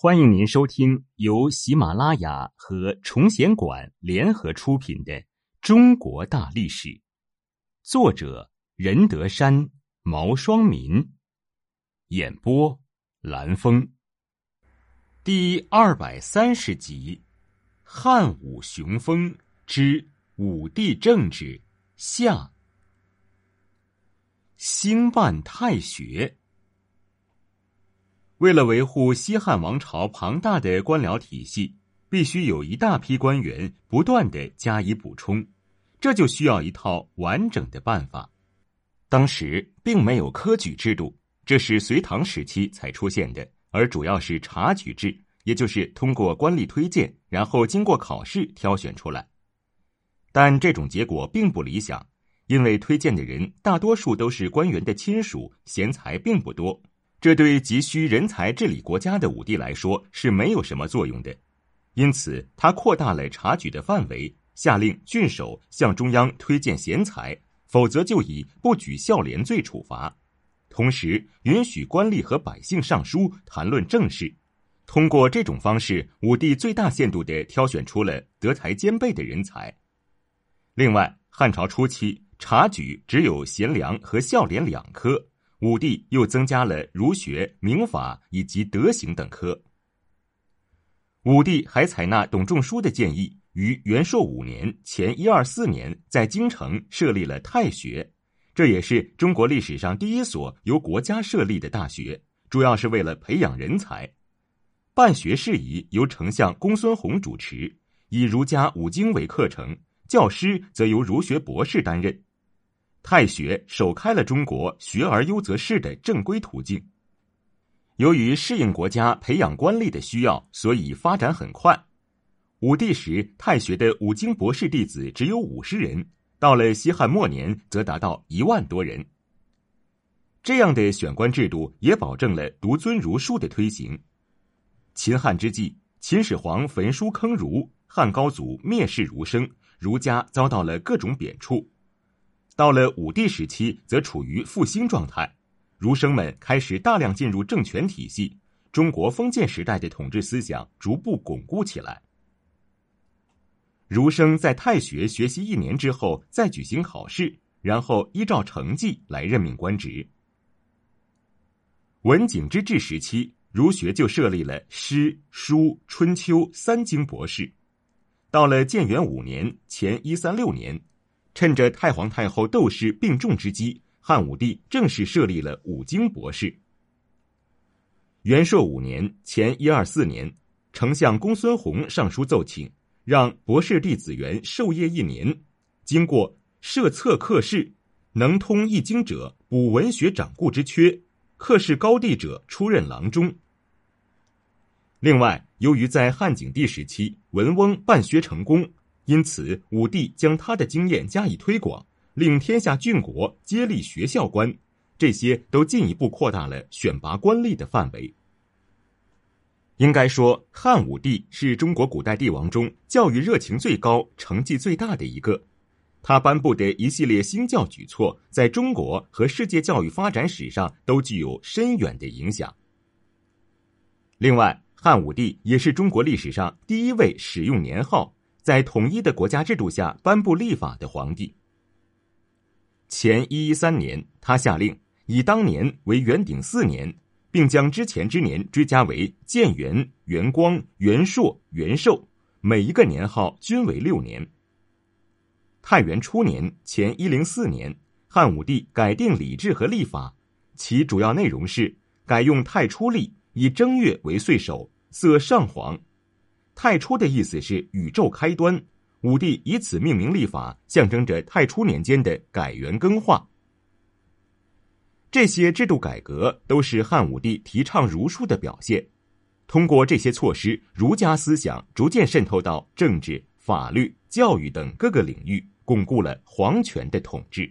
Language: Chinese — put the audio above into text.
欢迎您收听由喜马拉雅和崇贤馆联合出品的《中国大历史》，作者任德山、毛双民，演播蓝峰，第二百三十集：汉武雄风之武帝政治下，兴办太学。为了维护西汉王朝庞大的官僚体系，必须有一大批官员不断的加以补充，这就需要一套完整的办法。当时并没有科举制度，这是隋唐时期才出现的，而主要是察举制，也就是通过官吏推荐，然后经过考试挑选出来。但这种结果并不理想，因为推荐的人大多数都是官员的亲属，贤才并不多。这对急需人才治理国家的武帝来说是没有什么作用的，因此他扩大了察举的范围，下令郡守向中央推荐贤才，否则就以不举孝廉罪处罚。同时允许官吏和百姓上书谈论政事。通过这种方式，武帝最大限度地挑选出了德才兼备的人才。另外，汉朝初期察举只有贤良和孝廉两科。武帝又增加了儒学、民法以及德行等科。武帝还采纳董仲舒的建议，于元朔五年（前一二四年）在京城设立了太学，这也是中国历史上第一所由国家设立的大学，主要是为了培养人才。办学事宜由丞相公孙弘主持，以儒家五经为课程，教师则由儒学博士担任。太学首开了中国学而优则仕的正规途径。由于适应国家培养官吏的需要，所以发展很快。武帝时，太学的五经博士弟子只有五十人；到了西汉末年，则达到一万多人。这样的选官制度也保证了独尊儒术的推行。秦汉之际，秦始皇焚书坑儒，汉高祖蔑视儒生，儒家遭到了各种贬黜。到了武帝时期，则处于复兴状态，儒生们开始大量进入政权体系，中国封建时代的统治思想逐步巩固起来。儒生在太学学习一年之后，再举行考试，然后依照成绩来任命官职。文景之治时期，儒学就设立了诗、书、春秋三经博士。到了建元五年（前一三六年）。趁着太皇太后窦氏病重之机，汉武帝正式设立了五经博士。元朔五年（前一二四年），丞相公孙弘上书奏请，让博士弟子元授业一年，经过设策课试，能通易经者补文学掌故之缺，课试高第者出任郎中。另外，由于在汉景帝时期，文翁办学成功。因此，武帝将他的经验加以推广，令天下郡国接立学校官，这些都进一步扩大了选拔官吏的范围。应该说，汉武帝是中国古代帝王中教育热情最高、成绩最大的一个。他颁布的一系列新教举措，在中国和世界教育发展史上都具有深远的影响。另外，汉武帝也是中国历史上第一位使用年号。在统一的国家制度下颁布立法的皇帝。前一一三年，他下令以当年为元鼎四年，并将之前之年追加为建元、元光、元朔、元寿，每一个年号均为六年。太元初年（前一零四年），汉武帝改定礼制和历法，其主要内容是改用太初历，以正月为岁首，色上黄。太初的意思是宇宙开端，武帝以此命名立法，象征着太初年间的改元更化。这些制度改革都是汉武帝提倡儒术的表现。通过这些措施，儒家思想逐渐渗透到政治、法律、教育等各个领域，巩固了皇权的统治。